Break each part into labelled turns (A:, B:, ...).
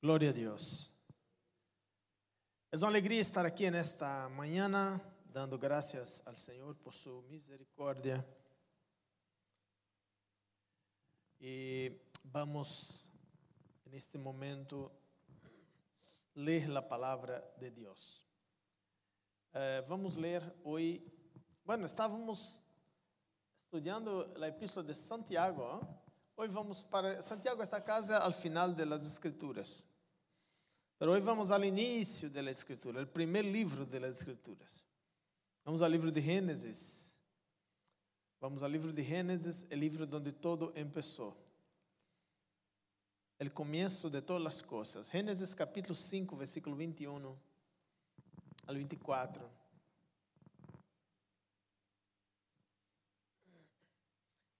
A: Glória a Deus. É uma alegria estar aqui nesta manhã, dando graças ao Senhor por sua misericórdia. E vamos, neste momento, ler a palavra de Deus. Eh, vamos ler hoje. Bueno, estávamos estudando a epístola de Santiago. ¿eh? Hoje vamos para. Santiago está casa ao final das Escrituras. Mas hoje vamos ao início da Escritura, o primeiro livro das Escrituras. Vamos ao livro de Gênesis. Vamos ao livro de Gênesis, o livro onde todo começou. O começo de todas as coisas. Gênesis capítulo 5, versículo 21 al 24.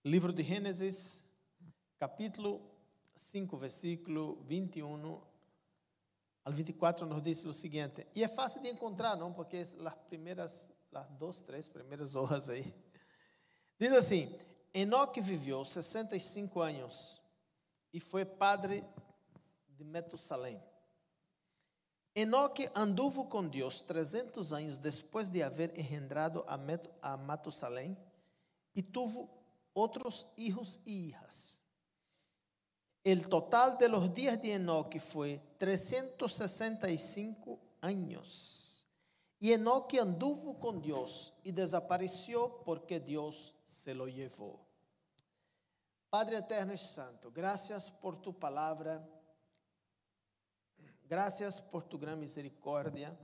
A: Livro de Gênesis, capítulo 5, versículo 21 al 24 nos diz o seguinte, e é fácil de encontrar, não? Porque as primeiras, as duas, três primeiras horas aí. Diz assim: Enoque viveu 65 anos e foi padre de Metusalém. Enoque anduvo com Deus 300 anos depois de haver engendrado a, Met a Matusalém e tuvo outros filhos e hijas. El total de los días de Enoque fue 365 años. Y Enoque anduvo con Dios y desapareció porque Dios se lo llevó. Padre eterno y santo, gracias por tu palabra. Gracias por tu gran misericordia.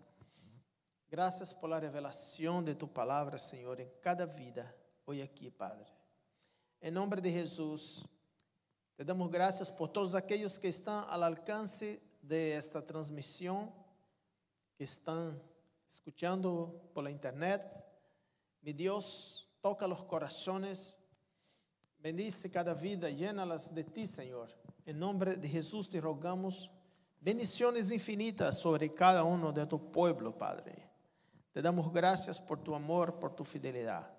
A: Gracias por la revelación de tu palabra, Señor, en cada vida hoy aquí, Padre. En nombre de Jesús. Te damos graças por todos aqueles que estão ao alcance de esta transmissão, que estão escuchando por la internet. Mi Deus, toca os corazones, bendice cada vida, llena-las de ti, Senhor. Em nome de Jesus te rogamos bendições infinitas sobre cada um de tu pueblo, Padre. Te damos graças por tu amor, por tu fidelidade.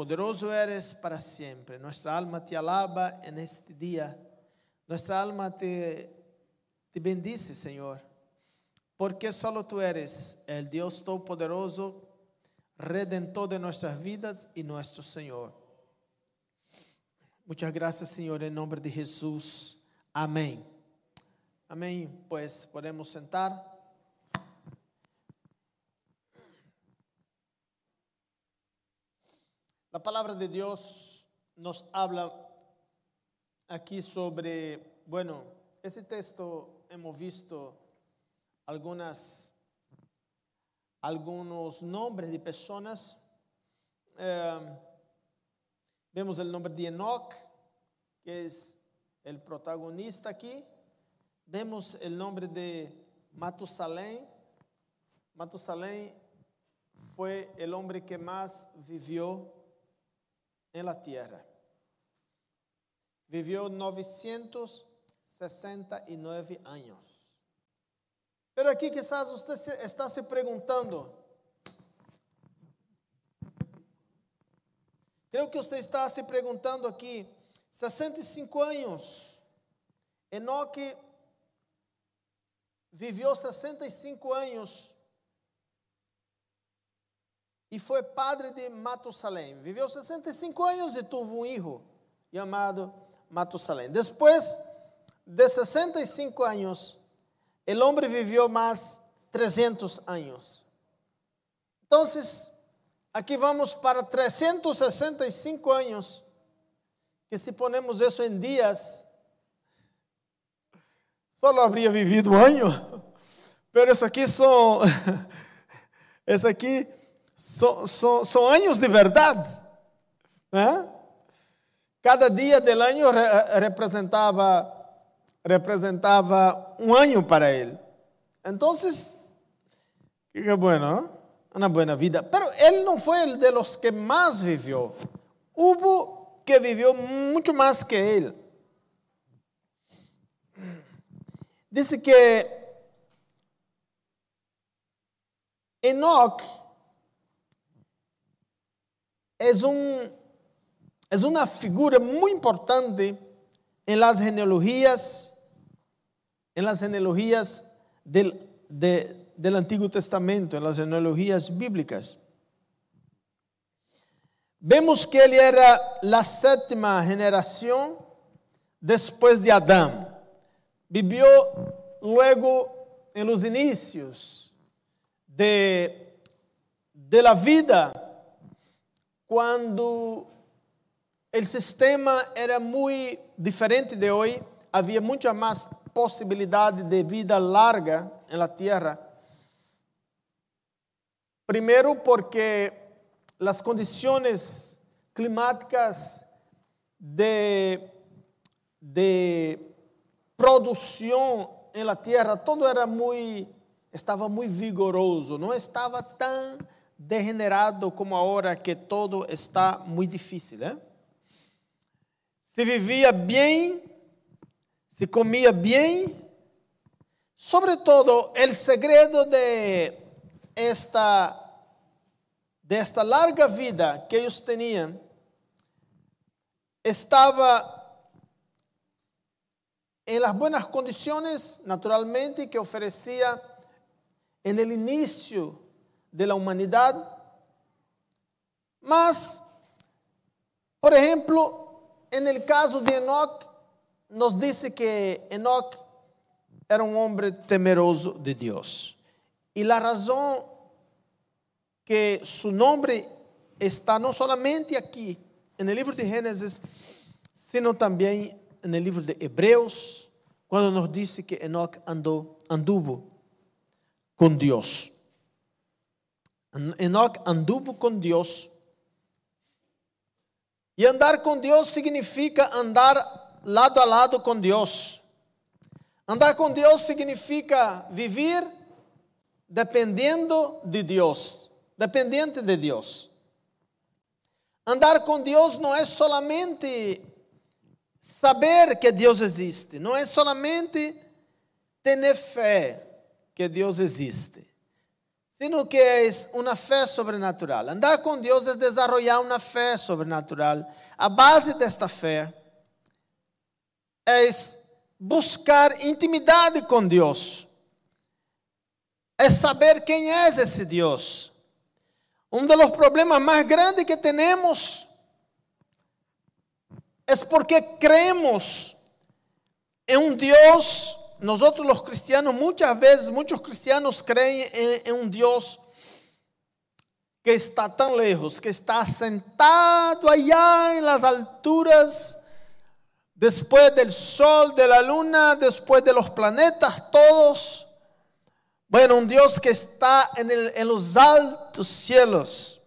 A: Poderoso eres para siempre. Nuestra alma te alaba en este día. Nuestra alma te, te bendice, Señor. Porque solo tú eres el Dios Todopoderoso, Redentor de nuestras vidas y nuestro Señor. Muchas gracias, Señor, en nombre de Jesús. Amén. Amén. Pues podemos sentar. La palabra de Dios nos habla aquí sobre, bueno, ese texto hemos visto algunas, algunos nombres de personas. Eh, vemos el nombre de Enoch, que es el protagonista aquí. Vemos el nombre de Matusalén. Matusalén fue el hombre que más vivió em la tierra. Viveu 969 anos. Pero aqui quizás você está se perguntando, creio que você está se perguntando aqui, 65 anos, Enoque viveu 65 anos e foi padre de Matusalém. Viveu 65 anos e teve um filho chamado Matusalém. Depois de 65 anos, o homem viveu mais 300 anos. Então, aqui vamos para 365 anos, que se ponemos isso em dias, só habría vivido um ano, mas isso aqui são, isso aqui são, são, são anos de verdade. Né? Cada dia do ano representava, representava um ano para ele. Então, que bueno, uma boa vida. Mas ele não foi o de los que mais viveu. Houve que viveu muito mais que ele. Diz que Enoch é, um, é uma figura muito importante em las genealogias, en las genealogías del, de- del Antiguo Testamento, en las genealogías bíblicas. Vemos que ele era la séptima generación después de Adán. Vivió luego en los inicios de, de la vida, cuando el sistema era muy diferente de hoy, había mucha más posibilidad de vida larga en la tierra. Primero porque las condiciones climáticas de, de producción en la tierra, todo era muy, estava muy vigoroso, não estava tão degenerado como agora que todo está muy difícil. ¿eh? Se vivia bem, se comia bem, sobre todo, el segredo de esta desta larga vida que eles tinham estava em las buenas condições, naturalmente, que oferecia en el início de la humanidade. Mas, por exemplo, en el caso de Enoch, nos dice que Enoch era um homem temeroso de Deus. E a razão que su nombre está no solamente aquí, en el libro de Génesis, sino también en el libro de Hebreos, cuando nos dice que Enoch andó, anduvo con Dios. Enoch anduvo con Dios. E andar com Deus significa andar lado a lado com Deus. Andar com Deus significa viver dependendo de Deus dependente de Deus. Andar com Deus não é solamente saber que Deus existe, não é solamente ter fé que Deus existe, sino que é uma fé sobrenatural. Andar com Deus é desenvolver uma fé sobrenatural. A base desta fé é buscar intimidade com Deus, é saber quem é esse Deus. Um dos problemas mais grandes que temos é porque creemos em um Deus. Nós, os cristianos, muitas vezes, muitos cristianos creem em, em um Deus que está tão lejos, que está sentado allá em las alturas, depois do sol, da luna, depois de los planetas todos. Bueno, un Dios que está en, el, en, los altos cielos.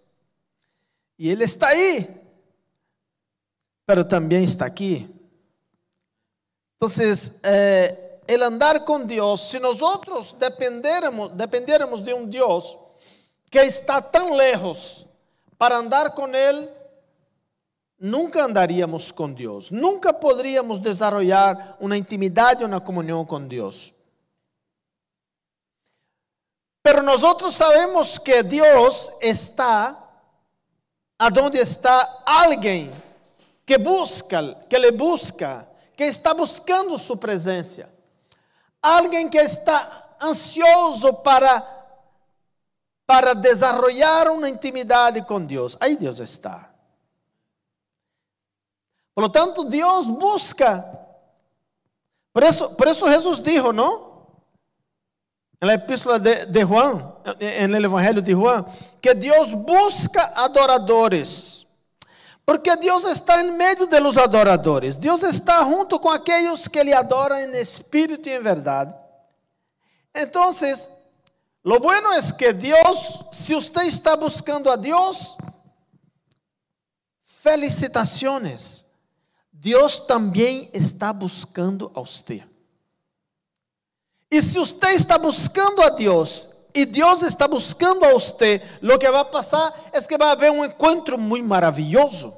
A: Y Él está ahí, pero también está aquí. Entonces, eh, el andar con Dios, si nosotros dependiéramos, dependiéramos de un Dios que está tan lejos para andar con Él, nunca andaríamos con Dios, nunca podríamos desarrollar una intimidad y una comunión con Dios. Pero nosotros sabemos que Dios está aonde está alguém que busca, que le busca, que está buscando sua presença. Alguém que está ansioso para para desarrollar uma intimidade com Deus. Aí Deus está. Por lo tanto, Deus busca. Por isso, por isso Jesus dijo, não? en la epístola de, de, el Evangelio de Juan, que Dios busca adoradores. Porque Deus está em meio de los adoradores. Deus está junto com aqueles que lhe adoram em espírito e em verdade. Então, lo bueno es que Deus, se usted está buscando a Deus, felicitaciones. Deus também está buscando a usted. E se você está buscando a Deus e Deus está buscando a você, o que vai passar é que vai haver um encontro muito maravilhoso,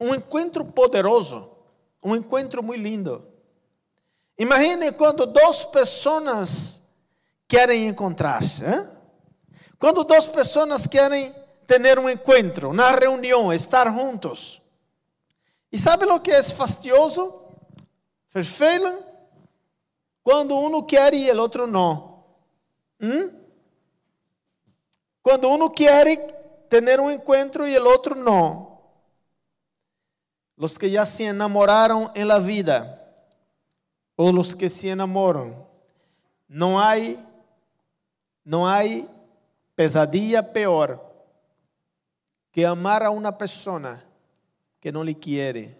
A: um encontro poderoso, um encontro muito lindo. Imagine quando duas pessoas querem encontrar-se, ¿eh? quando duas pessoas querem ter um encontro, uma reunião, estar juntos. E sabe o que é fastidioso? Vervelen? Quando um quer e o outro não. ¿Mm? Quando um quer ter um encontro e o outro não. Los que já se enamoraram em la vida, ou los que se enamoram, não há, não há pesadilla pior que amar a uma pessoa que não lhe quer,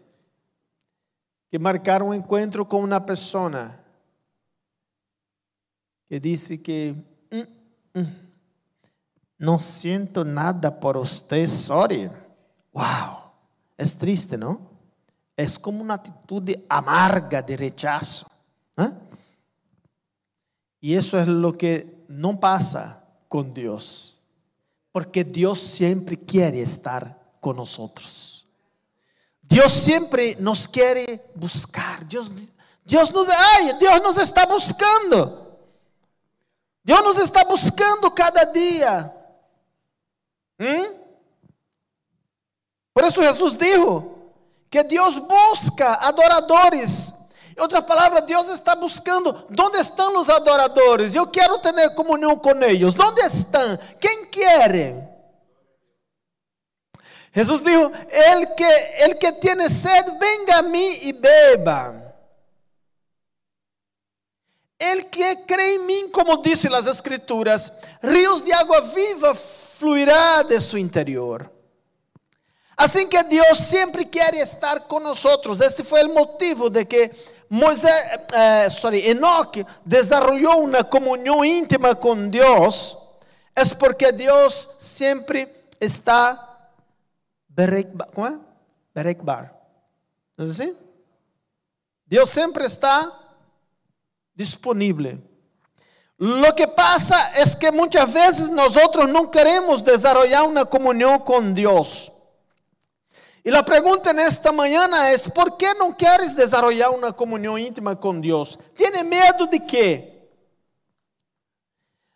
A: que marcar um encontro com uma pessoa que disse que mm, mm, não sinto nada por você, sorry. Uau, é triste, não? É como uma atitude amarga de rechazo. ¿eh? E isso é o que não passa com Deus, porque Deus sempre quer estar com nós. Deus sempre nos quer buscar. Deus, Deus nos, ai, Deus nos está buscando. Deus nos está buscando cada dia. Hum? Por isso Jesus disse que Deus busca adoradores. Em outra palavra, Deus está buscando onde estão os adoradores. Eu quero ter comunhão com eles. Onde estão? Quem querem? Jesus disse: El que, el que tiene sed, venga a mim e beba. El que crê em mim, como disse as Escrituras, rios de água viva fluirá de seu interior. Assim que Deus sempre quer estar conosco. Esse foi o motivo de que Moisés, eh, sorry, Enoch desarrollou uma comunhão íntima com Deus, é porque Deus sempre está como é? Berekbar. É assim? Deus sempre está disponível. Lo que pasa es que muchas veces nosotros no queremos desarrollar una comunión con Dios. Y la pregunta en esta mañana es, ¿por qué no quieres desarrollar una comunión íntima con Dios? ¿Tiene miedo de qué?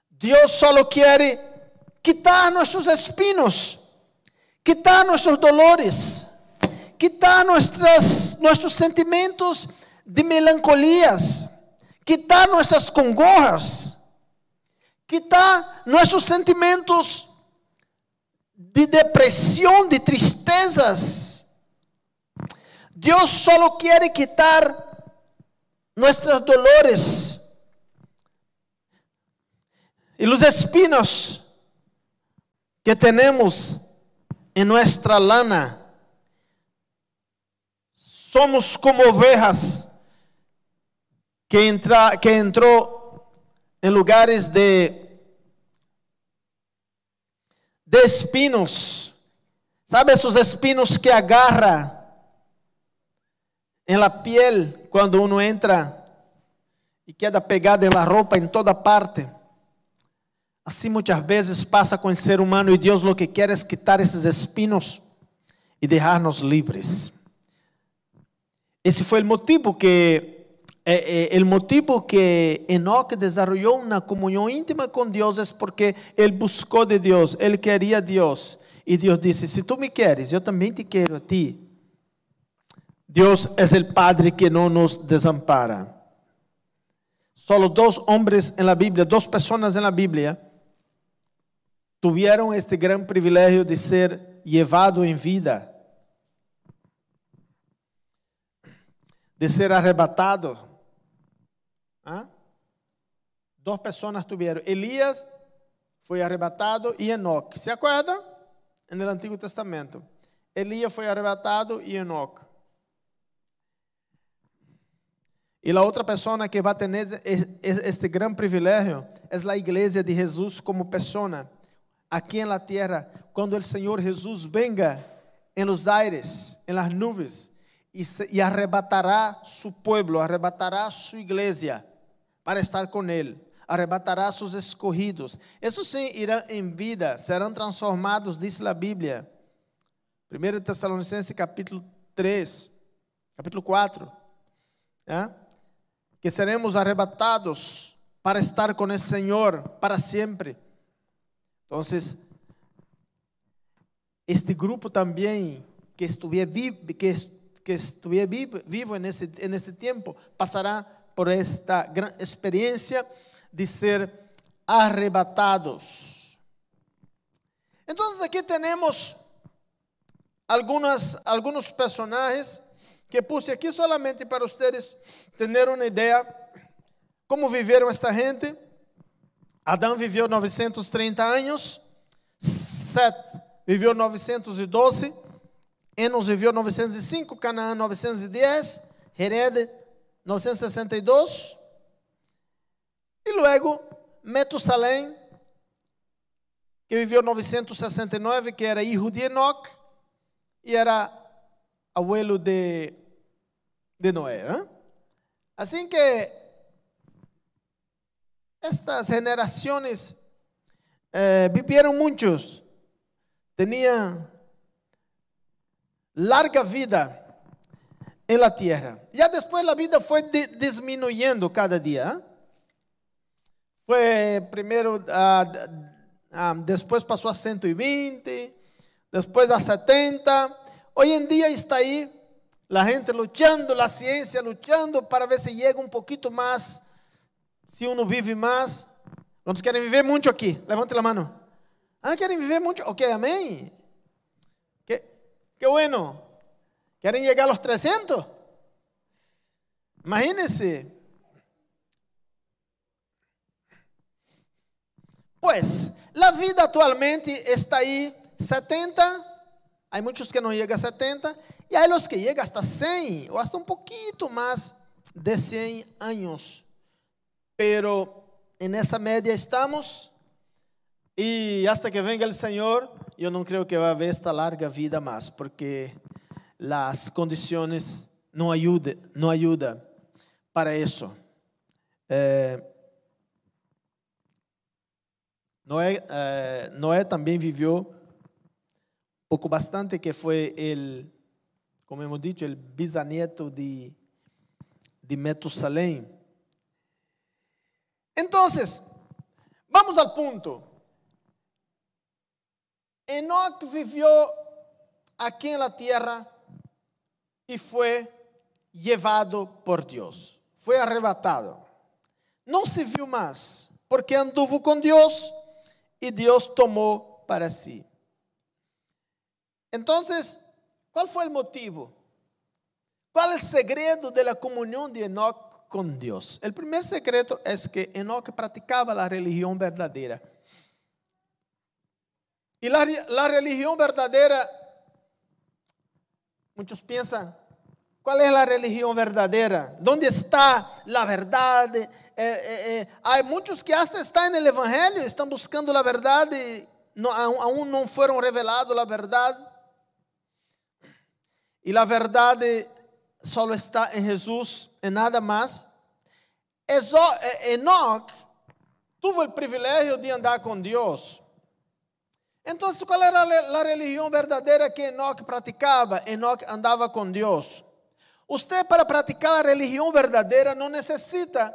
A: Dios solo quiere quitar nuestros espinos, quitar nuestros dolores, quitar nuestras, nuestros sentimientos de melancolías quitar nossas congojas, quitar nossos sentimentos de depressão, de tristezas. Deus só quer quitar nossos dolores e os espinos que temos em nossa lana. Somos como ovejas que, entra, que entrou em lugares de, de espinos. Sabe esses espinos que agarra em la piel quando uno entra e queda pegado em la roupa em toda parte? Assim muitas vezes passa com o ser humano e Deus lo que quer é quitar esses espinos e deixar-nos livres. Esse foi o motivo que eh, el motivo que Enoch desarrolló una comunión íntima con Dios es porque él buscó de Dios, él quería a Dios. Y Dios dice, si tú me quieres, yo también te quiero a ti. Dios es el Padre que no nos desampara. Hombres en la Biblia, dos personas en la Biblia, tuvieron este gran privilegio de ser llevado en vida, de ser arrebatado ¿Ah? Dos pessoas tiveram. Elias foi arrebatado e Enoque. ¿Se acuerda? No Antigo Testamento. Elias foi arrebatado e Enoque. E a outra pessoa que vai ter este grande privilégio é a igreja de Jesus como pessoa aqui na terra, quando o Senhor Jesus venga em los aires, em las nubes, e, arrebatará su pueblo, arrebatará su igreja para estar com Ele. Arrebatará seus escorridos. Esses sim irão em vida, serão transformados, diz a Bíblia. 1 Tessalonicenses capítulo 3, capítulo 4. ¿é? Que seremos arrebatados para estar com o Senhor para sempre. Então, este grupo também que estiver vivo, que, que estiver vivo, vivo nesse, nesse tempo, passará por esta gran experiencia de ser arrebatados. Entonces aquí tenemos algunas, algunos personajes que puse aqui solamente para vocês terem uma ideia como viveram esta gente. Adão viveu 930 anos, Set viveu 912, Enos viveu 905, Canaã 910, Hered 962, e logo Metusalém, que viveu 969, que era filho de Enoch, e era abuelo de, de Noé. ¿eh? Assim que estas generaciones eh, muchos, tenían larga vida en la tierra. Ya después la vida fue de, disminuyendo cada día. ¿eh? Fue primero, ah, ah, después pasó a 120, después a 70. Hoy en día está ahí la gente luchando, la ciencia luchando para ver si llega un poquito más, si uno vive más. ¿Cuántos quieren vivir mucho aquí? Levante la mano. Ah, quieren vivir mucho. Ok, amén. Qué, qué bueno. ¿Quieren llegar a los 300? Imagínense. Pues, la vida actualmente está ahí 70, hay muchos que no llegan a 70, y hay los que llegan hasta 100, o hasta un poquito más de 100 años. Pero en esa media estamos, y hasta que venga el Señor, yo no creo que va a haber esta larga vida más, porque las condiciones no ayudan, no ayuda para eso. Eh, Noé, eh, Noé também viveu pouco bastante, que foi ele, como hemos dicho, o bisnieto de, de Metusalém. Então, vamos ao ponto. Enoch viveu aqui na terra e foi levado por Deus. Foi arrebatado. Não se viu mais, porque anduvo com Deus e Deus tomou para si. Então, qual foi o motivo? Qual é o segredo da comunhão de Enoch com Deus? O primeiro segredo é que Enoch praticava a religião verdadeira. E a religião verdadeira, muitos pensam, qual é a religião verdadeira? Onde está a verdade? É, é, é, há muitos que até estão no Evangelho, estão buscando a verdade, aún não foram revelados a verdade. E a verdade só está em Jesus, em nada mais. Enoch tuvo o privilégio de andar com Deus. Então, qual era a religião verdadeira que Enoch praticava? Enoch andava com Deus. Usted para praticar a religião verdadeira não necessita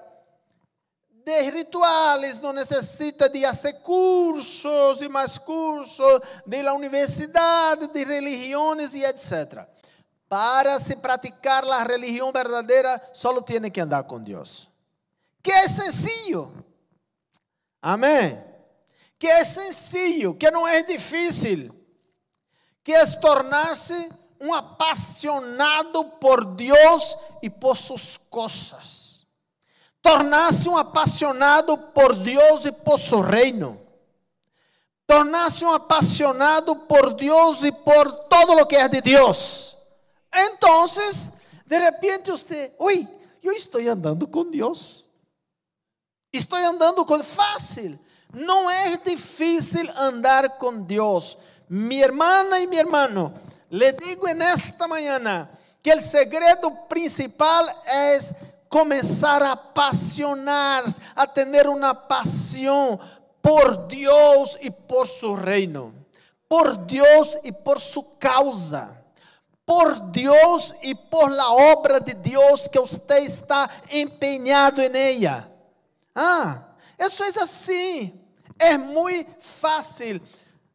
A: de rituales, não necessita de fazer cursos e mais cursos de la universidade, de religiões e etc. Para se praticar a religião verdadeira, só tem que andar com Deus. Que é sencillo. Amém. Que é sencillo, que não é difícil. Que é tornar-se um apaixonado por Deus e por suas coisas. Tornar-se um apaixonado por Deus e por seu reino. Tornar-se um apaixonado por Deus e por todo o que é de Deus. Então, de repente você, ui, eu estou andando com Deus. Estou andando com fácil. Não é difícil andar com Deus. Minha irmã e meu irmão, le digo en esta mañana que el segredo principal es comenzar a apasionar, a tener una pasión por Dios y por su reino, por Dios y por su causa, por Dios y por la obra de Dios que usted está empeñado en ella. Ah, eso es así, es muy fácil.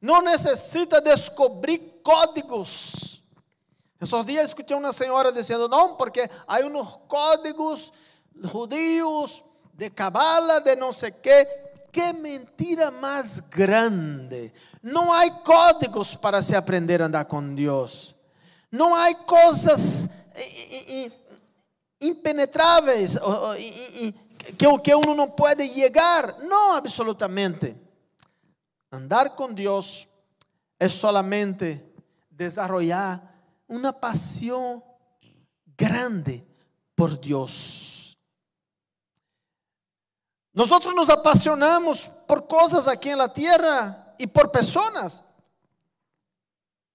A: Não necessita descobrir códigos. Esses dias escutei uma senhora dizendo: não, porque há uns códigos judíos, de cabala, de no sé qué. Qué mentira más grande. No hay códigos para se aprender a andar con Dios. No hay cosas impenetráveis que, que uno no puede llegar. No, absolutamente. Andar con Dios es solamente desarrollar una pasión grande por Dios. Nosotros nos apasionamos por cosas aquí en la tierra y por personas.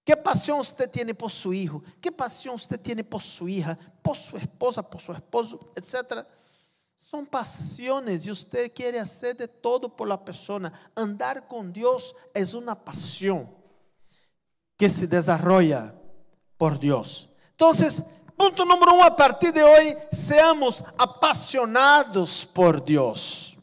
A: ¿Qué pasión usted tiene por su hijo? ¿Qué pasión usted tiene por su hija, por su esposa, por su esposo, etcétera? Son pasiones y usted quiere hacer de todo por la persona. Andar con Dios es una pasión que se desarrolla por Dios. Entonces, punto número uno, a partir de hoy, seamos apasionados por Dios.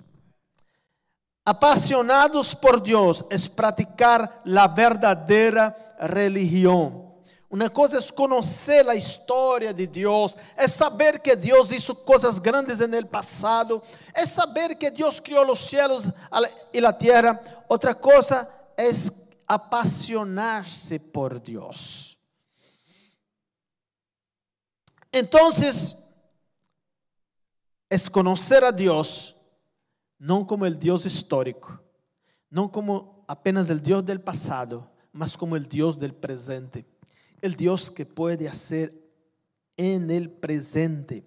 A: Apasionados por Dios es practicar la verdadera religión. Una cosa es conocer la historia de Dios, es saber que Dios hizo cosas grandes en el pasado, es saber que Dios crió los cielos y la tierra. Otra cosa es apasionarse por Dios. Entonces, es conocer a Dios, no como el Dios histórico, no como apenas el Dios del pasado, mas como el Dios del presente, el Dios que puede hacer en el presente.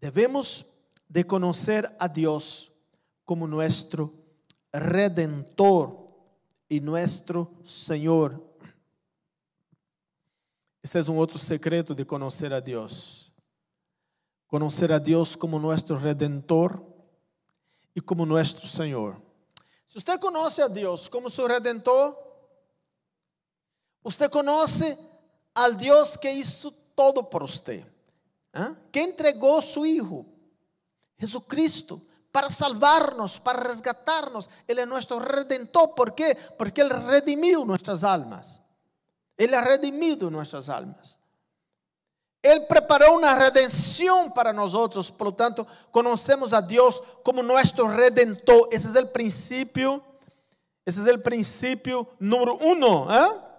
A: Debemos de conocer a Dios como nuestro redentor y nuestro Señor. Este es un otro secreto de conocer a Dios. Conocer a Dios como nuestro redentor y como nuestro Señor. Si usted conoce a Dios como su redentor, usted conoce al Dios que hizo todo por usted, ¿eh? que entregó su Hijo, Jesucristo, para salvarnos, para resgatarnos. Él es nuestro redentor. ¿Por qué? Porque Él redimió nuestras almas. Él ha redimido nuestras almas. Él preparó una redención para nosotros. Por lo tanto, conocemos a Dios como nuestro redentor. Ese es el principio. Ese es el principio número uno. ¿eh?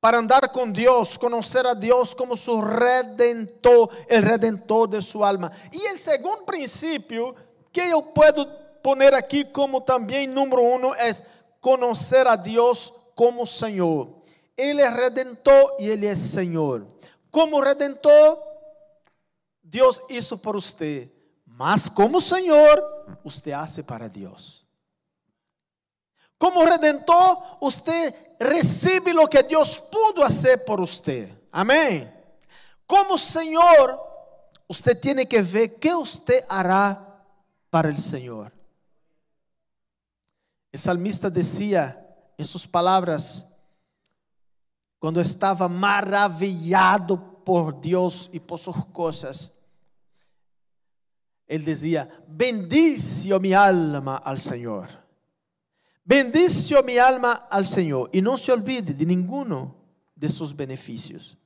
A: Para andar con Dios, conocer a Dios como su redentor, el redentor de su alma. Y el segundo principio que yo puedo poner aquí como también número uno es conocer a Dios como Señor. Él es redentor y Él es Señor. Como redentor, Dios hizo por usted. Mas como Señor, usted hace para Dios. Como redentor, usted recibe lo que Dios pudo hacer por usted. Amén. Como Señor, usted tiene que ver qué usted hará para el Señor. El salmista decía en sus palabras, cuando estaba maravillado por Dios y por sus cosas, él decía, bendice mi alma al Señor. Bendice mi alma al Señor y no se olvide de ninguno de sus beneficios.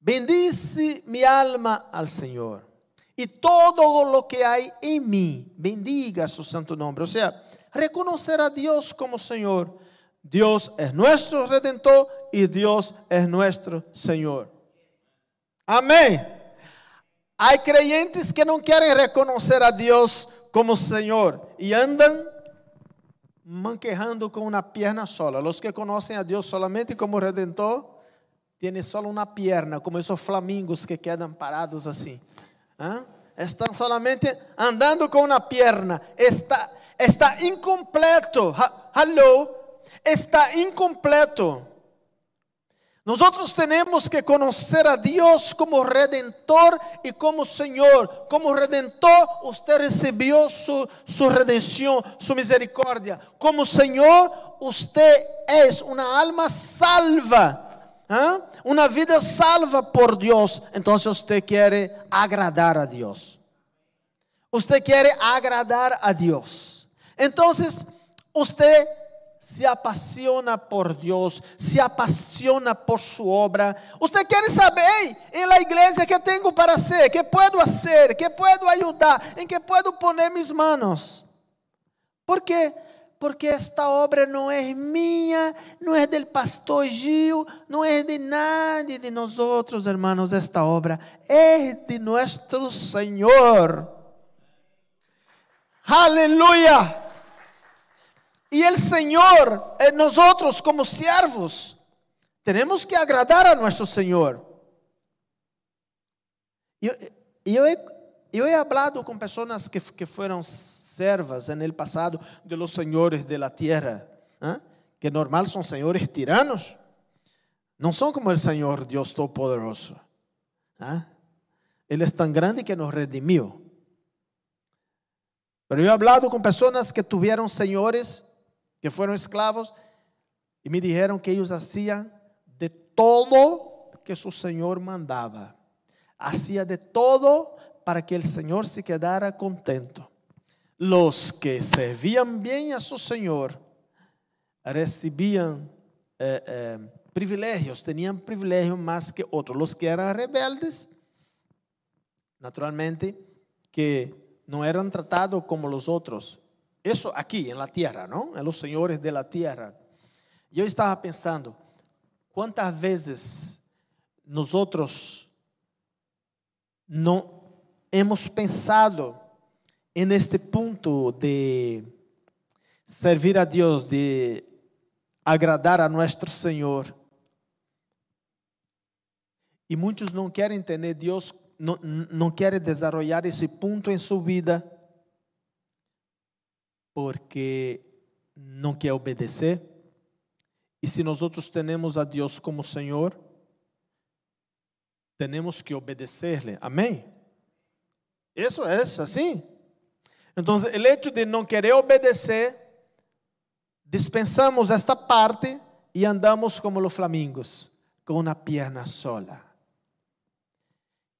A: Bendice mi alma al Señor y todo lo que hay en mí, bendiga su santo nombre. O sea, reconocer a Dios como Señor. Dios es nuestro redentor y Dios es nuestro Señor. Amén. Hay creyentes que no quieren reconocer a Dios como Señor y andan manquejando con una pierna sola. Los que conocen a Dios solamente como redentor, tienen solo una pierna, como esos flamingos que quedan parados así. ¿Ah? Están solamente andando con una pierna. Está, está incompleto. Hello. Está incompleto. Nosotros tenemos que conocer a Dios como redentor y como Señor. Como redentor, usted recibió su, redención, su misericordia. Como Señor, usted es una alma salva. ¿ah? Una vida salva por Dios. Entonces usted quiere agradar a Dios. Usted quiere agradar a Dios. Entonces, usted se apasiona por Deus, se apasiona por sua obra. Você quer saber em la igreja que tenho para ser, que puedo fazer, que puedo ajudar, em que puedo poner mis manos? Por quê? Porque esta obra não é minha, não é del pastor Gil, não é de nadie de nós outros, hermanos. Esta obra é de nosso Senhor. Aleluia! E o Senhor, eh, nós outros como servos, temos que agradar a nosso Senhor. Eu, eu, eu he hablado com pessoas que, que foram servas no passado de los senhores de la tierra, ¿eh? que normal são senhores tiranos, não são como o Senhor Deus Todo-Poderoso. ¿eh? Ele é tão grande que nos redimiu. Pero eu he hablado com pessoas que tiveram senhores que foram escravos e me disseram que eles haciam de todo que seu Senhor mandava. Hacía de todo para que o Senhor se quedara contento. Los que servían bien a su Señor recibían eh, eh, privilegios, tenían privilegios más que otros. Los que eran rebeldes, naturalmente, que no eran tratados como los otros, isso aqui, na tierra, não? É os senhores da tierra. E eu estava pensando, quantas vezes nós outros não hemos pensado en este ponto de servir a Deus, de agradar a nosso Senhor. E muitos não querem entender Deus, não, não querem desenvolver esse ponto em sua vida porque não quer obedecer. E se nós outros temos a Deus como Senhor, temos que obedecer-lhe. Amém? Isso é assim. Então, o hecho de não querer obedecer, dispensamos esta parte e andamos como os flamingos, com uma perna sola.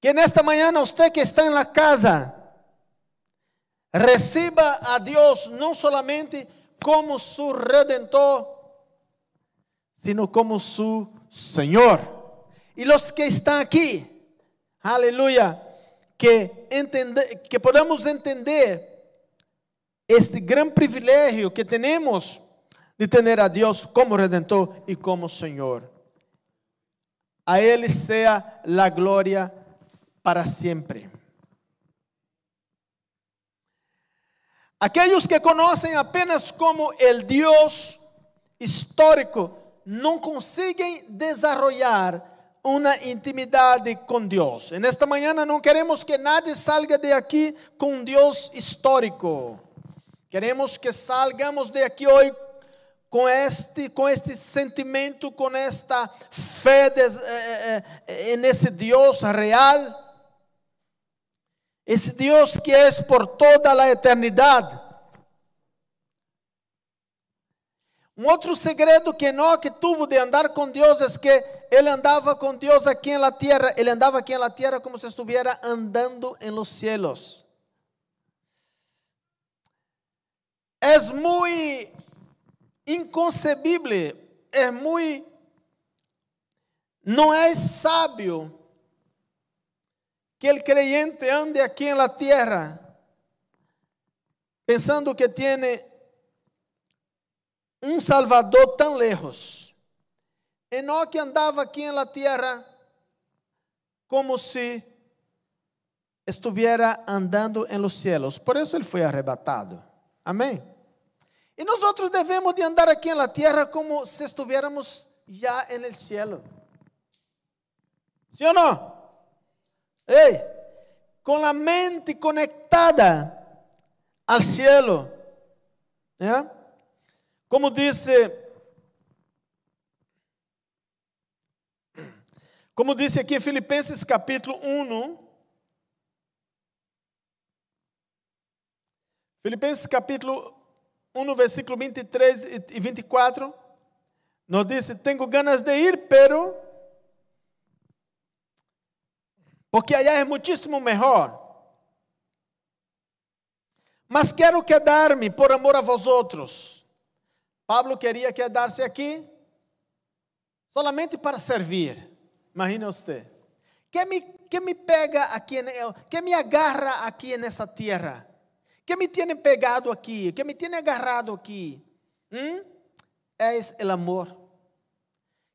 A: Que nesta manhã, você que está na casa, Reciba a Deus não somente como seu redentor, sino como seu Senhor. E os que estão aqui, aleluia, que, entender, que podamos entender este grande privilégio que temos de ter a Deus como redentor e como Senhor. A Ele seja a glória para sempre. Aqueles que conhecem apenas como o Deus histórico não conseguem desenvolver uma intimidade com Deus. Nesta manhã não queremos que nadie salga de aqui com um Deus histórico. Queremos que salgamos de aqui hoje com este, com este sentimento, com esta fé de, eh, eh, nesse Deus real esse Deus que é por toda a eternidade. Um outro segredo que Enoque tuvo de andar com Deus é que ele andava com Deus aqui na terra, ele andava aqui na terra como se estivesse andando em los cielos. É muito inconcebível, é muito não é sábio que el creyente ande aquí en la tierra pensando que tiene um Salvador tão lejos. Enoque andava aqui na terra como se estivesse andando em los cielos. Por isso ele foi arrebatado. Amém? E nós outros devemos de andar aqui na terra como se estivéssemos já no cielo. Sim ou não? Ei, com a mente conectada ao cielo. ¿ya? Como disse, como disse aqui em Filipenses capítulo 1, Filipenses capítulo 1, versículo 23 e 24, nos diz: Tenho ganas de ir, pero porque allá é muitíssimo melhor. Mas quero quedar-me por amor a vosotros, Pablo queria quedar-se aqui solamente para servir. Imagina você. Que me, que me pega aqui, que me agarra aqui nessa terra? Que me tiene pegado aqui? Que me tiene agarrado aqui? ¿Mm? É o amor.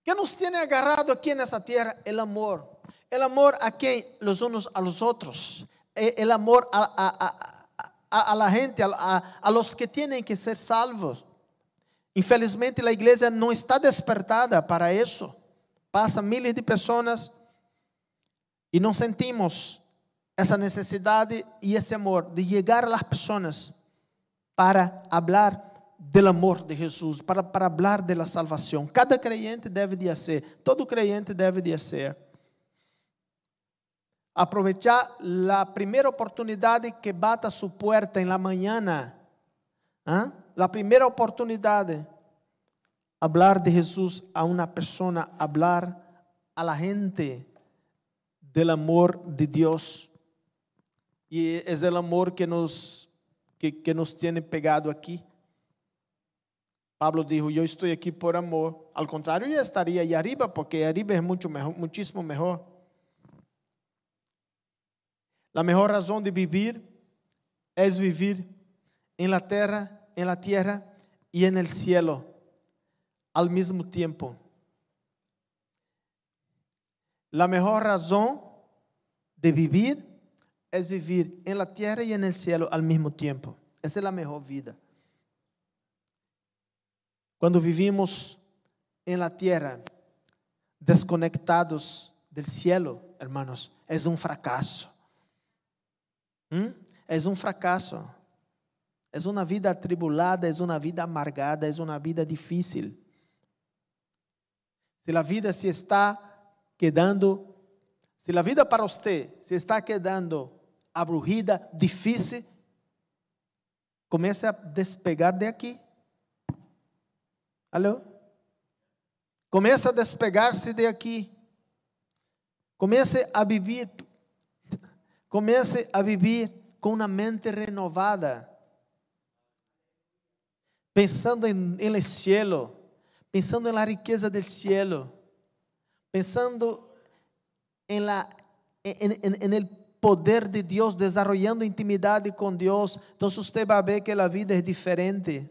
A: Que nos tiene agarrado aqui nessa terra? O amor. O amor a quem? Los unos a los outros. O amor a, a, a, a la gente, a, a los que tienen que ser salvos. Infelizmente, a igreja não está despertada para isso. Passa milhares de pessoas e não sentimos essa necessidade e esse amor de chegar às pessoas para falar do amor de Jesus, para, para falar da salvação. Cada creyente deve de ser, todo creyente deve de ser. Aprovechar a primeira oportunidade que bata sua porta em la mañana. ¿eh? A primeira oportunidade. Hablar de Jesus a uma pessoa, hablar a la gente del amor de Dios. Y es el amor que nos, que, nos tiene pegado aquí. Pablo dijo, yo estoy aquí por amor. Al contrario, yo estaría ahí arriba porque arriba es mucho mejor, muchísimo mejor. La mejor razón de vivir es vivir en la tierra, en la tierra y en el cielo al mismo tiempo. La mejor razón de vivir es vivir en la tierra y en el cielo al mismo tiempo. Esa es la mejor vida. Cuando vivimos en la tierra desconectados del cielo, hermanos, es un fracaso. ¿Mm? Es un fracaso. Es una vida atribulada, es una vida amargada, es una vida difícil. Si la vida se está quedando se a vida para você se está quedando abrugida, difícil, comece a despegar de aqui. Alô? Comece a despegar-se de aqui. Comece a viver, comece a viver com uma mente renovada, pensando em, em el cielo, pensando na riqueza del cielo, pensando en, la, en, el poder de Dios, desarrollando intimidade com Deus, então você vai ver que a vida é diferente.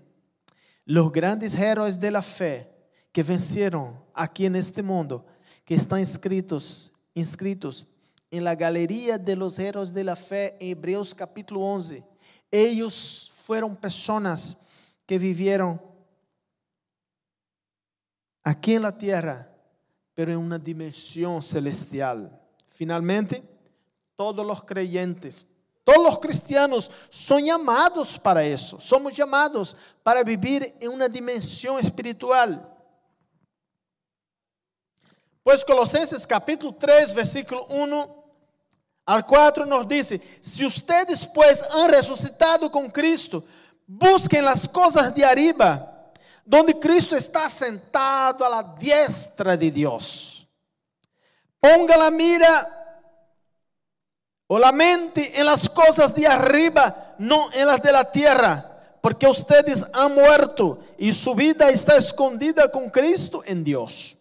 A: Os grandes heróis de la fé que venceram aqui neste mundo, que estão inscritos, inscritos em la galeria de los heróis de la fé em Hebreus capítulo 11. Eles foram pessoas que viveram aqui na terra pero en una dimensión celestial. Finalmente, todos los creyentes, todos los cristianos son llamados para eso. Somos llamados para vivir en una dimensión espiritual. Pues Colosenses capítulo 3, versículo 1 al 4 nos dice, si ustedes pues han resucitado con Cristo, busquen las cosas de arriba donde Cristo está sentado la diestra de Dios. Ponga la mira o la mente en las cosas de arriba, no en las de la tierra, porque ustedes han muerto y su vida está escondida con Cristo en Dios.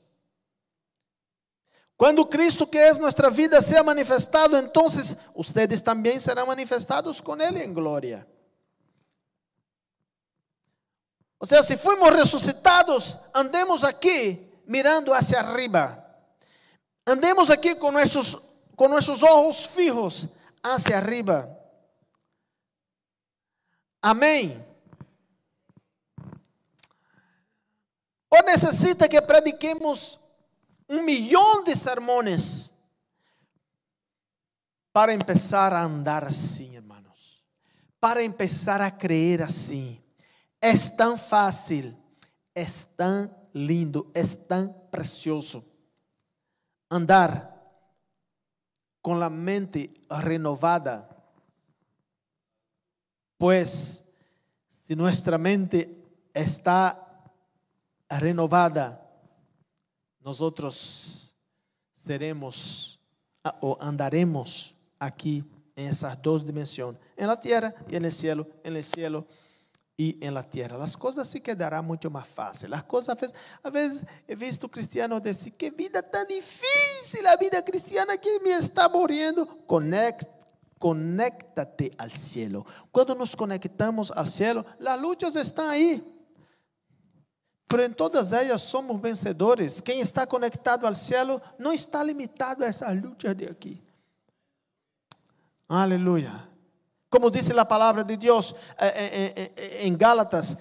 A: Cuando Cristo, que es nuestra vida, sea manifestado, entonces ustedes también serán manifestados con Él en gloria. Ou seja, se fomos ressuscitados, andemos aqui mirando hacia arriba. Andemos aqui com nossos, com nossos olhos fijos hacia arriba. Amém. Ou necessita que prediquemos um milhão de sermões para começar a andar assim, irmãos. Para começar a crer assim. É tão fácil, é tão lindo, é tão precioso andar com a mente renovada. Pois, se nossa mente está renovada, nós seremos ou andaremos aqui em essas duas dimensões, em la terra e no cielo, en el cielo e em la tierra. As coisas se quedarão muito mais fáceis. As coisas, às vezes, he visto cristianos dizer que vida tão difícil, a vida cristiana que me está morrendo. Conecta, conéctate al cielo. Quando nos conectamos ao cielo, as lutas estão aí. Pero em todas elas somos vencedores. Quem está conectado ao cielo não está limitado a essas lutas de aqui. Aleluia. Como diz a palavra de Deus em Gálatas,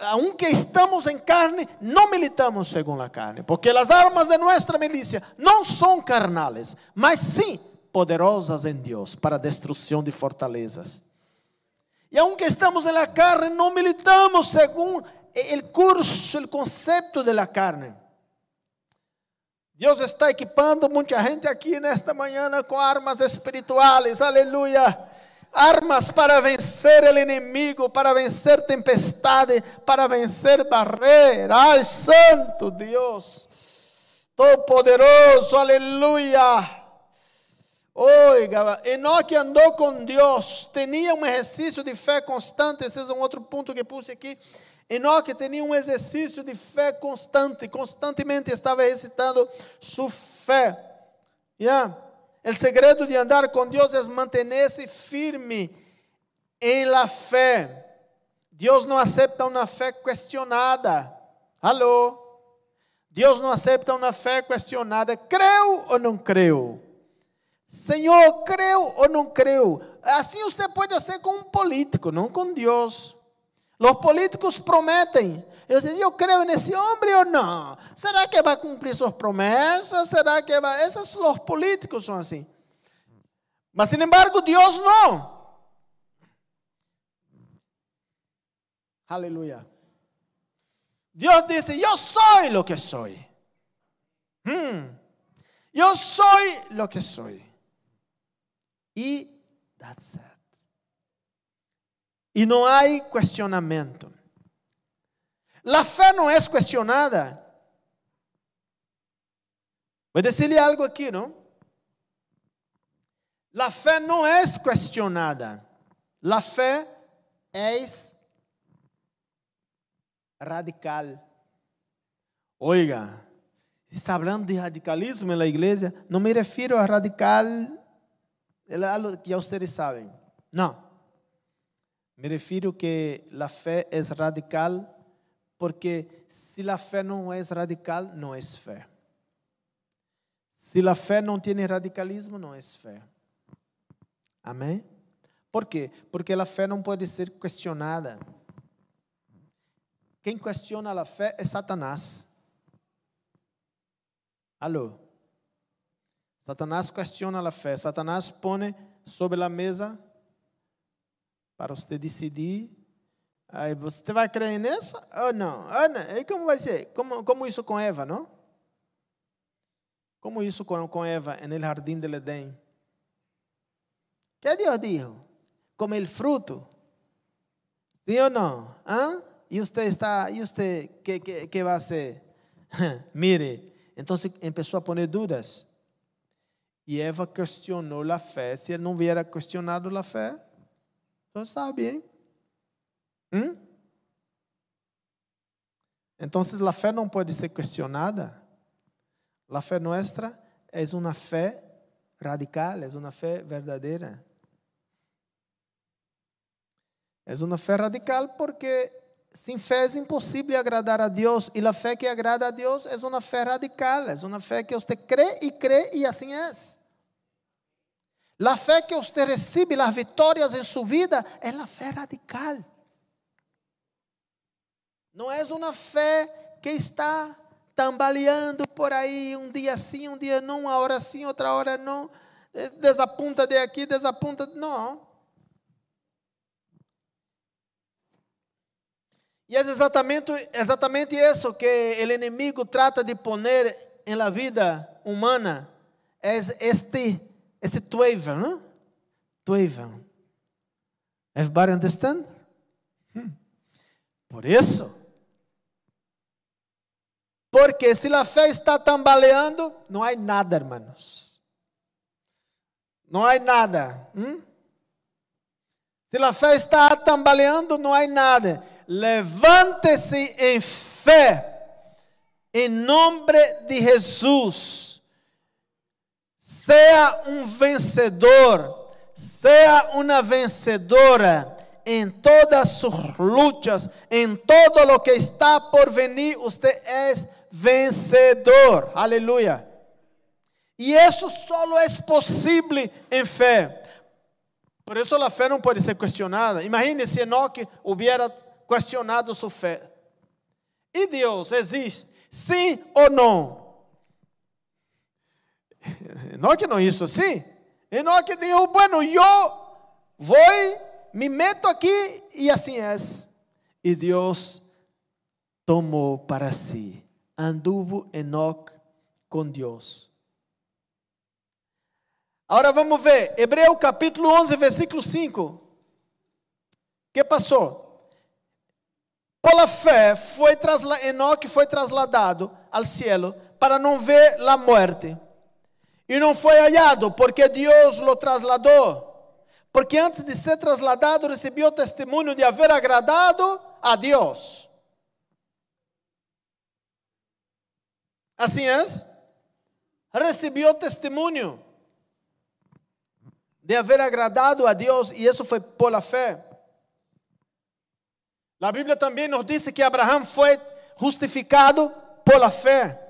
A: aunque estamos em carne, não militamos segundo a carne, porque as armas de nossa milícia não são carnales, mas sim poderosas em Deus para a destruição de fortalezas. E aunque estamos na carne, não militamos segundo o curso, o conceito da carne. Deus está equipando muita gente aqui nesta manhã com armas espirituais, aleluia armas para vencer o inimigo, para vencer tempestade, para vencer barreira. Ai, santo Deus, todo-poderoso, aleluia. Oiga, Enoque andou com Deus, tinha um exercício de fé constante. Esse é um outro ponto que puse aqui. Enoque tinha um exercício de fé constante, constantemente estava exercitando sua fé. Yeah. O segredo de andar com Deus é manter-se firme em la fé. Deus não aceita uma fé questionada. Alô? Deus não aceita uma fé questionada. Creu ou não creu? Senhor, creu ou não creu? Assim você pode ser com um político, não com Deus. Os políticos prometem. Eu disse, eu creio nesse homem ou não? Será que vai cumprir suas promessas? Será que vai... Esses os políticos são assim. Mas, sin embargo, Deus não. Aleluia. Deus disse, eu sou o que sou. Hmm. Eu sou o que sou. E that's it. E não há questionamento. A fé não é questionada. Vou dizer-lhe algo aqui, não? A fé não é questionada. A fé é radical. Oiga, está falando de radicalismo na igreja? Não me refiro a radical, é algo que vocês sabem. Não. Me refiro que a fé é radical porque se a fé não é radical, não é fé. Se a fé não tem radicalismo, não é fé. Amém? Por quê? Porque a fé não pode ser questionada. Quem questiona a fé é Satanás. Alô? Satanás questiona a fé. Satanás põe sobre a mesa para você decidir. Aí você vai crer nisso ou não? Ou não? E como vai ser? Como, como isso com Eva, não? Como isso com, com Eva no jardim del Edén? ¿Qué Dios dijo? Come el fruto. ¿Sí o no? ¿Ah? Y usted está, ¿y usted qué, qué, qué va a hacer? Mire, entonces empezó a poner dudas. Y Eva cuestionó la fe. Si él no hubiera cuestionado la fe, entonces estaba bien. ¿Mm? Entonces la fe no puede ser cuestionada. La fe nuestra es una fe radical, es una fe verdadera. É uma fé radical porque sem fé é impossível agradar a Deus. E a fé que agrada a Deus é uma fé radical. É uma fé que você crê e crê e assim é. A fé que você recebe as vitórias em sua vida é a fé radical. Não é uma fé que está tambaleando por aí, um dia sim, um dia não, uma hora sim, outra hora não, desapunta de aqui, desapunta. Não. E é exatamente, exatamente isso que o inimigo trata de poner em la vida humana. É este, este tueva, não? Tueva. Everybody understand? Hmm. Por isso. Porque se a fé está tambaleando, não há nada, hermanos. Não há nada. Hum? Se a fé está tambaleando, não há nada. Levante-se em fé, em nome de Jesus. Seja um vencedor, seja uma vencedora em todas sus lutas, em todo lo que está por venir, você é vencedor. Aleluia. E isso só é possível em fé. Por isso a fé não pode ser questionada. Imagine se Enoque hubiera questionado sua fé. E Deus existe? Sim ou não? Enoque não isso assim. Enoque disse, bueno, eu vou, me meto aqui e assim é. E Deus tomou para si. Anduvo Enoque com Deus. Agora vamos ver, Hebreu capítulo 11, versículo 5. O que passou? Pela fé, foi trasla... Enoque foi trasladado ao cielo para não ver a morte. E não foi hallado, porque Deus lo trasladou. Porque antes de ser trasladado, recebeu testemunho de haver agradado a Deus. Assim é? Recebeu testemunho de haber agradado a Deus, e isso foi por la fé. A Bíblia também nos diz que Abraão foi justificado por la fé.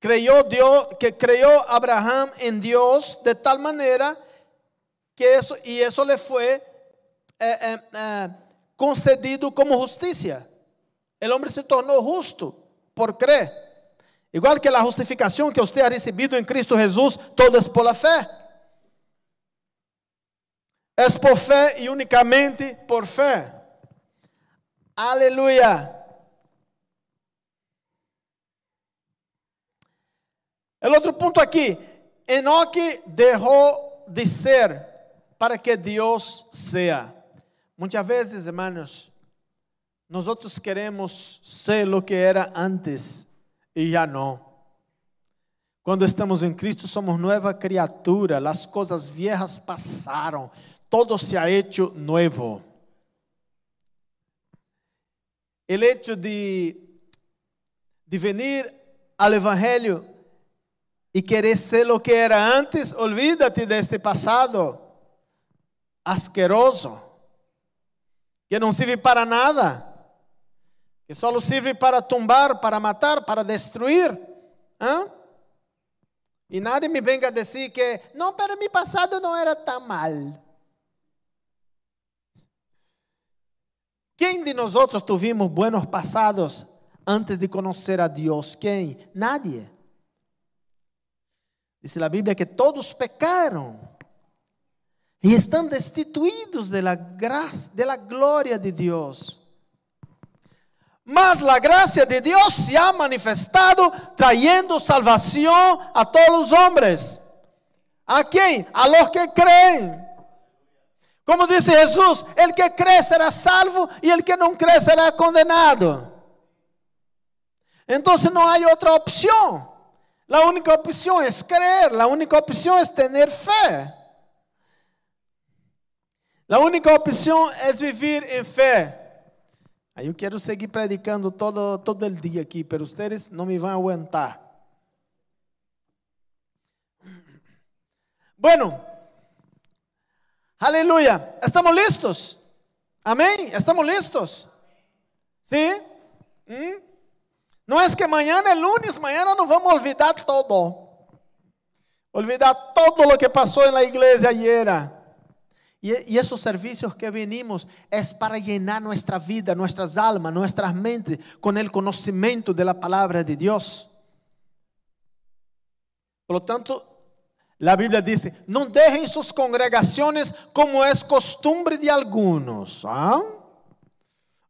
A: Creyó Dios, que creyó Abraham en Dios de tal manera que eso, y eso le fue eh, eh, eh, concedido como justicia. El hombre se tornou justo por crer. Igual que a justificação que você ha recebido em Cristo Jesus, todo é por la fé. Es por fe y únicamente por fe. Aleluya. El outro ponto aqui, Enoque deixou de ser para que Deus seja. Muitas vezes, irmãos, nós queremos ser o que era antes e já não. Quando estamos em Cristo, somos nova criatura, as coisas viejas passaram, todo se ha hecho nuevo. El hecho de, de venir al Evangelio y querer ser lo que era antes, olvídate de este pasado asqueroso, que não serve para nada, que só serve para tumbar, para matar, para destruir. ¿eh? E nadie me venga a dizer que, não, para mi passado não era tão mal. Quem de nós outros tuvimos buenos passados antes de conhecer a Deus? Quem? Nadie. Diz a Bíblia que todos pecaram e estão destituídos de la gracia, de la glória de Deus. Mas a graça de Deus se ha manifestado trayendo salvação a todos os homens. ¿A quem? A los que creem. Como disse Jesus, el que crê será salvo e el que não crê será condenado. Então não há outra opção. A única opção é crer, a única opção é ter fé. A única opção é viver em fé. Aí eu quero seguir predicando todo, todo o dia aqui, mas vocês não me vão aguentar. Bueno, Aleluya. ¿Estamos listos? Amén. ¿Estamos listos? ¿Sí? ¿Mm? No es que mañana es lunes, mañana nos vamos a olvidar todo. Olvidar todo lo que pasó en la iglesia ayer. Y, esos servicios que venimos es para llenar nuestra vida, nuestras almas, nuestras mentes con el conocimiento de la palabra de Dios. Por lo tanto, La Biblia dice, no dejen sus congregaciones como es costumbre de algunos. ¿ah?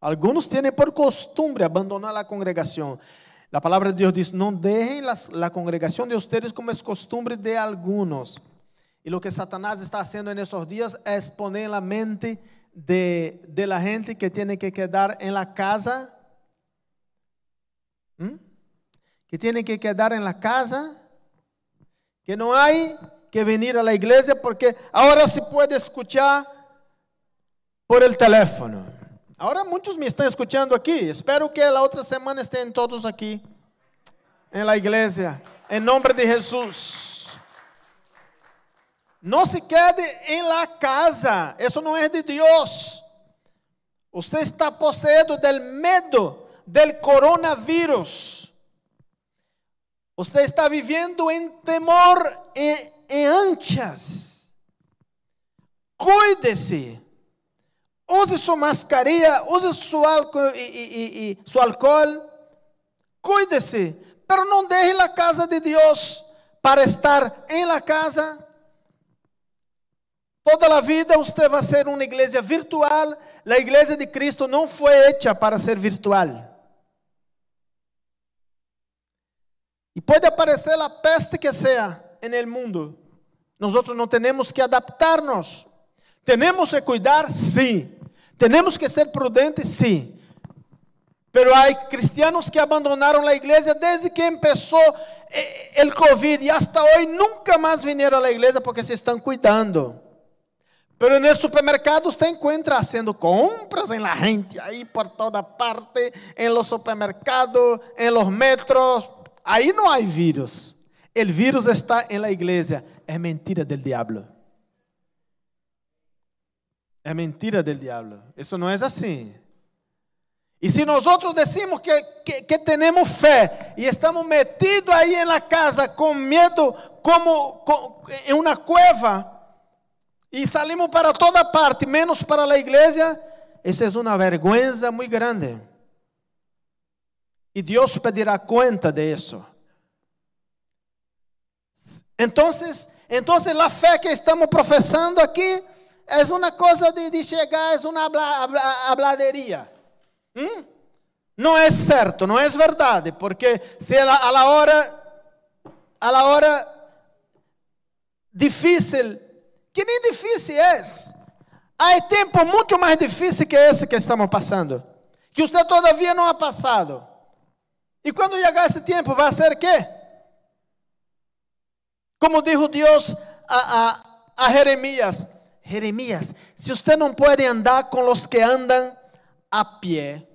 A: Algunos tienen por costumbre abandonar la congregación. La palabra de Dios dice, no dejen la, congregación de ustedes como es costumbre de algunos. Y lo que Satanás está haciendo en esos días es poner la mente de, de la gente que tiene que quedar en la casa, ¿Mm? que tiene que quedar en la casa que no hay que venir a la iglesia porque ahora se puede escuchar por el teléfono. Ahora muchos me están escuchando aquí. Espero que la otra semana estén todos aquí en la iglesia. En nombre de Jesús. No se quede en la casa. Eso no es de Dios. Usted está poseído del medo del coronavírus. Usted está viviendo en temor, en anchas. Cuídese. Use sua mascarilha, use seu álcool, e, e, e, seu álcool. Cuide-se, pero não deixe a casa de Deus para estar em la casa. Toda a vida você vai ser uma igreja virtual. A igreja de Cristo não foi hecha para ser virtual. E pode aparecer a peste que seja no mundo. Nós não temos que adaptar-nos. Temos que cuidar, sim. Temos que ser prudentes, sim. Pero há cristianos que abandonaram a igreja desde que começou o Covid e hasta hoje nunca mais vieram à igreja porque se estão cuidando. Pero no supermercado usted encuentra haciendo compras en la gente, ahí por toda parte, en los supermercados, en los metros. Ahí no hay virus. El virus está en la iglesia. Es mentira del diablo. É mentira del diablo. Isso não é assim. E se nós outros decimos que, que, que temos fé e estamos metidos aí na casa com medo, como com, em uma cueva, e salimos para toda parte, menos para a igreja, isso é uma vergüenza muito grande. E Deus pedirá conta de isso. Então, então a fé que estamos professando aqui é uma coisa de, de chegar, é uma habladeria. Hum? Não é certo, não é verdade, porque se a, a la hora, a la hora difícil, que nem difícil é, há tempo muito mais difícil que esse que estamos passando, que você todavia não ha passado. E quando chegar esse tempo, vai ser quê? Como dijo Deus a, a, a Jeremias, Jeremias, se você não pode andar com os que andam a pé,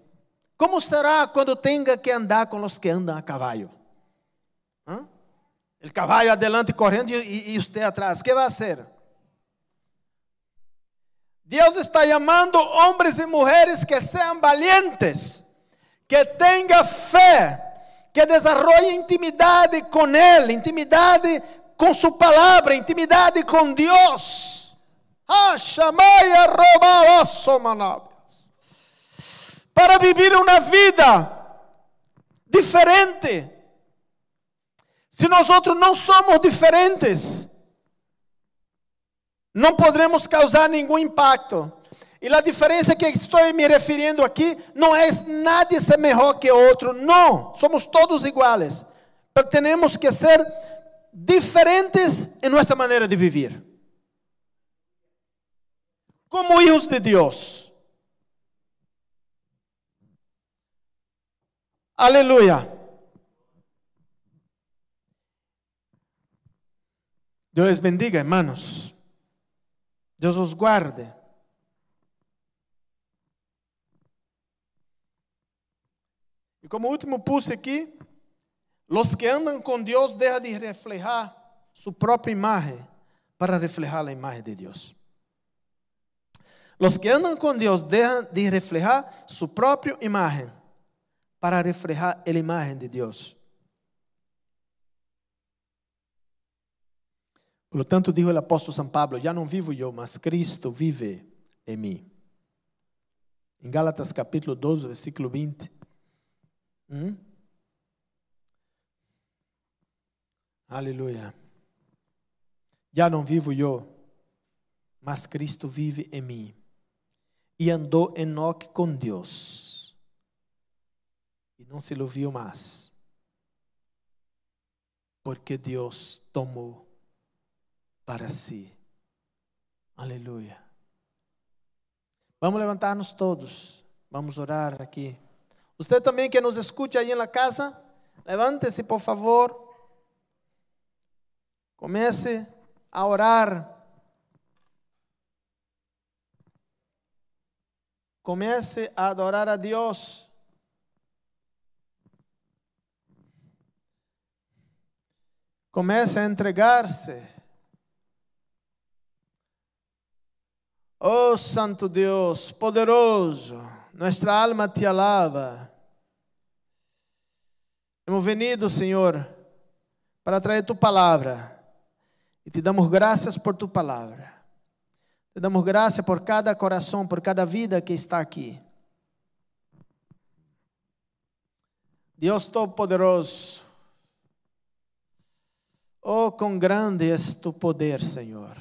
A: como será quando tenha que andar com os que andam a cavalo? ¿Ah? O cavalo adelante correndo e, e, você atrás, que vai ser? Deus está chamando homens e mulheres que sejam valientes, que tenham fé, que desenvolvam intimidade com Ele, intimidade com Sua palavra, intimidade com Deus. Para vivir uma vida diferente. Se nós outros não somos diferentes, não poderemos causar nenhum impacto. E a diferença que estou me referindo aqui não é nadie ser melhor que outro, não, somos todos iguais. Mas temos que ser diferentes em nossa maneira de viver como hijos de Dios. Aleluya. Dios les bendiga, hermanos. Dios os guarde. E como último puse aqui, los que andam com Deus deixam de reflejar sua própria imagem para reflejar a imagem de Deus. Los que andam com Deus deixam de reflejar sua própria imagem para reflejar a imagem de Deus. Por lo tanto, dijo o apóstolo São Pablo: Já não vivo eu, mas Cristo vive em mim. Em Gálatas capítulo 12, versículo 20. Hum? Aleluia. Já não vivo eu, mas Cristo vive em mim. E andou Enoque com Deus. E não se lo viu mais. Porque Deus tomou para si. Aleluia. Vamos levantar-nos todos. Vamos orar aqui. Você também que nos escute aí na casa, levante-se, por favor. Comece a orar. Comece a adorar a Deus. Comece a entregar-se. Oh Santo Deus, poderoso, nossa alma te alaba. Hemos venido, Senhor, para trazer tu palavra. E te damos graças por tu palavra. Te damos graças por cada coração, por cada vida que está aqui. Deus Todo-Poderoso, oh, quão grande é tu poder, Senhor.